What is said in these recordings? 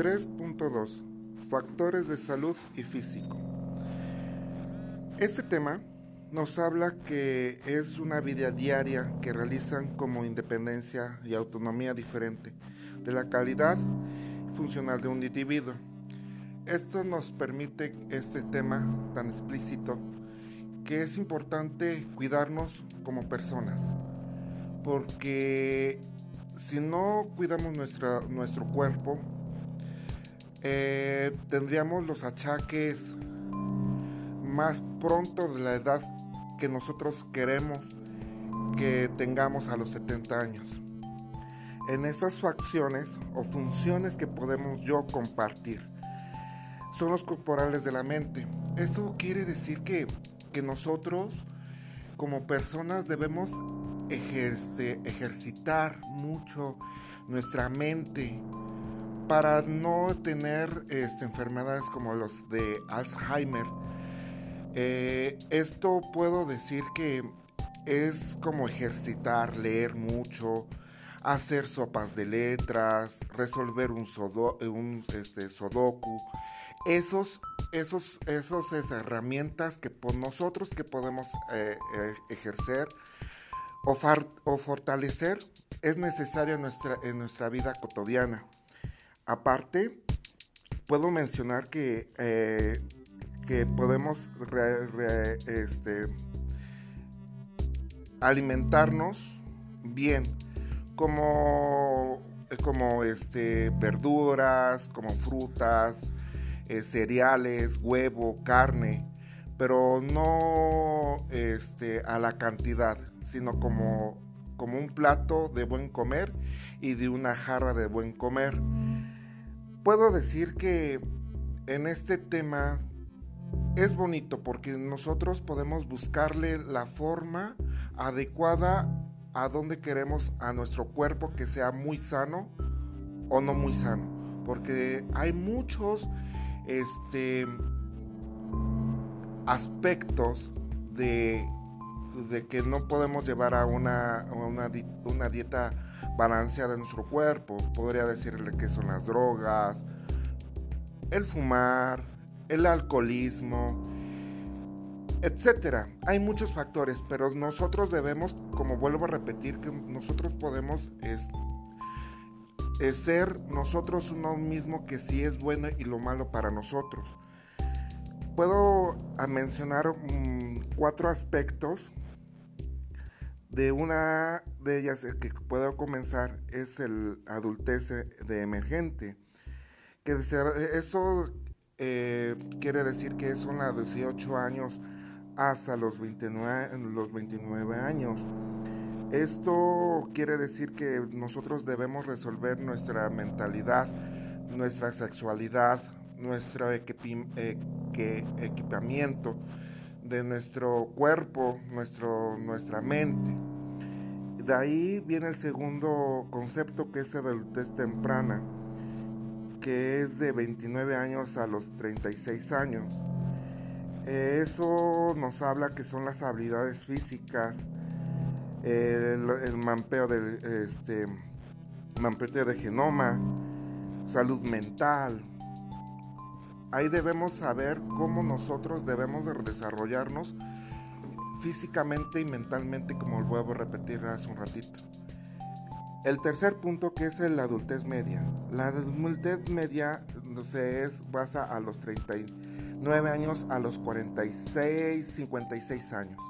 3.2 Factores de salud y físico. Este tema nos habla que es una vida diaria que realizan como independencia y autonomía diferente de la calidad funcional de un individuo. Esto nos permite este tema tan explícito que es importante cuidarnos como personas, porque si no cuidamos nuestra, nuestro cuerpo, eh, tendríamos los achaques más pronto de la edad que nosotros queremos que tengamos a los 70 años. En esas facciones o funciones que podemos yo compartir son los corporales de la mente. Eso quiere decir que, que nosotros como personas debemos ejercitar mucho nuestra mente para no tener este, enfermedades como los de Alzheimer. Eh, esto puedo decir que es como ejercitar, leer mucho, hacer sopas de letras, resolver un, un este, sudoku. Esos, esos, esos esas herramientas que por nosotros que podemos eh, eh, ejercer o, o, fortalecer es necesario en nuestra, en nuestra vida cotidiana. Aparte, puedo mencionar que, eh, que podemos este, alimentarnos bien, como, como este, verduras, como frutas, eh, cereales, huevo, carne, pero no este, a la cantidad, sino como, como un plato de buen comer y de una jarra de buen comer puedo decir que en este tema es bonito porque nosotros podemos buscarle la forma adecuada a donde queremos a nuestro cuerpo que sea muy sano o no muy sano. Porque hay muchos este, aspectos de, de que no podemos llevar a una, una, una dieta balanceada de nuestro cuerpo. Podría decirle que son las drogas, el fumar, el alcoholismo, etcétera. Hay muchos factores, pero nosotros debemos, como vuelvo a repetir, que nosotros podemos es, ser nosotros uno mismo que sí es bueno y lo malo para nosotros. Puedo mencionar mm, cuatro aspectos de una de ellas el que puedo comenzar es el adultez de emergente. Que eso eh, quiere decir que son a 18 años hasta los 29, los 29 años. Esto quiere decir que nosotros debemos resolver nuestra mentalidad, nuestra sexualidad, nuestro equipamiento, de nuestro cuerpo, nuestro, nuestra mente. De ahí viene el segundo concepto que es la adultez temprana, que es de 29 años a los 36 años. Eso nos habla que son las habilidades físicas, el, el mampeo este, mampeo de genoma, salud mental, ahí debemos saber cómo nosotros debemos de desarrollarnos físicamente y mentalmente, como vuelvo a repetir hace un ratito. El tercer punto que es la adultez media. La adultez media se es, basa a los 39 años a los 46, 56 años.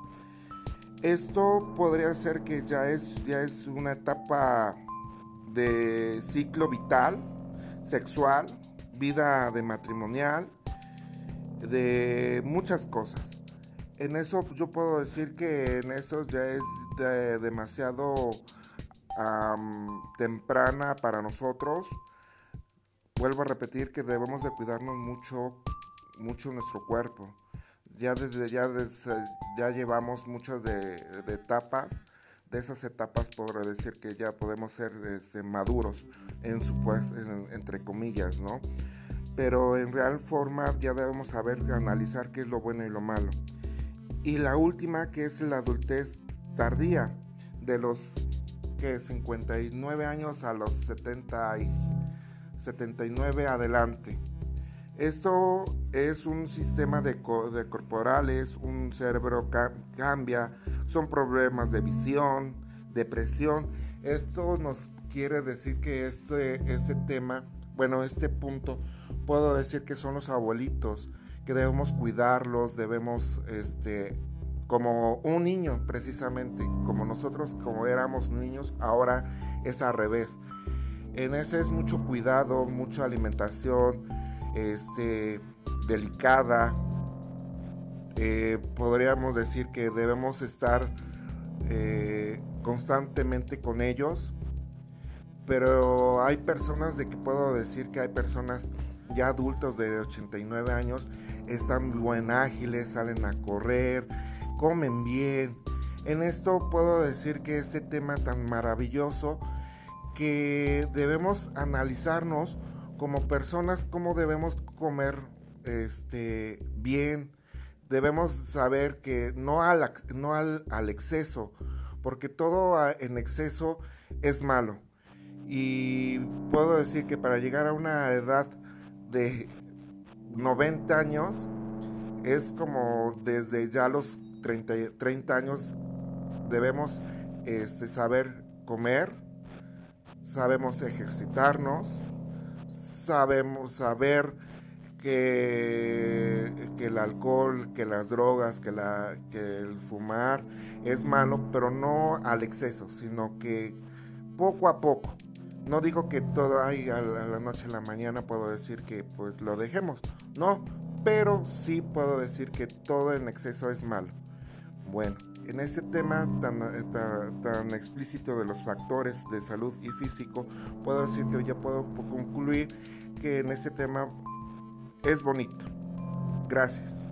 Esto podría ser que ya es, ya es una etapa de ciclo vital, sexual, vida de matrimonial, de muchas cosas. En eso yo puedo decir que en eso ya es demasiado temprana para nosotros. Vuelvo a repetir que debemos de cuidarnos mucho, mucho nuestro cuerpo. Ya desde ya, ya llevamos muchas de, etapas de esas etapas podré decir que ya podemos ser este, maduros en su pues, entre comillas, ¿no? Pero en real forma ya debemos saber analizar qué es lo bueno y lo malo. Y la última que es la adultez tardía, de los que 59 años a los 70 79 adelante. Esto es un sistema de, corporales, un cerebro cambia, son problemas de visión, depresión. Esto nos quiere decir que este, este tema, bueno, este punto, puedo decir que son los abuelitos, que debemos cuidarlos, debemos, este, como un niño precisamente, como nosotros como éramos niños, ahora es al revés. En ese es mucho cuidado, mucha alimentación, este, delicada. Eh, podríamos decir que debemos estar eh, constantemente con ellos. Pero hay personas de que puedo decir que hay personas ya adultos de 89 años, están buen ágiles, salen a correr, comen bien. En esto puedo decir que este tema tan maravilloso que debemos analizarnos como personas cómo debemos comer este, bien. Debemos saber que no al, no al, al exceso, porque todo en exceso es malo. Y puedo decir que para llegar a una edad de 90 años, es como desde ya los 30, 30 años debemos este, saber comer, sabemos ejercitarnos, sabemos saber que, que, el alcohol, que las drogas, que, la, que el fumar es malo, pero no al exceso, sino que poco a poco. No digo que todo ahí a la noche a la mañana puedo decir que pues lo dejemos, no, pero sí puedo decir que todo en exceso es malo. Bueno, en ese tema tan, tan, explícito de los factores de salud y físico, puedo decir que ya puedo concluir que en ese tema es bonito. Gracias.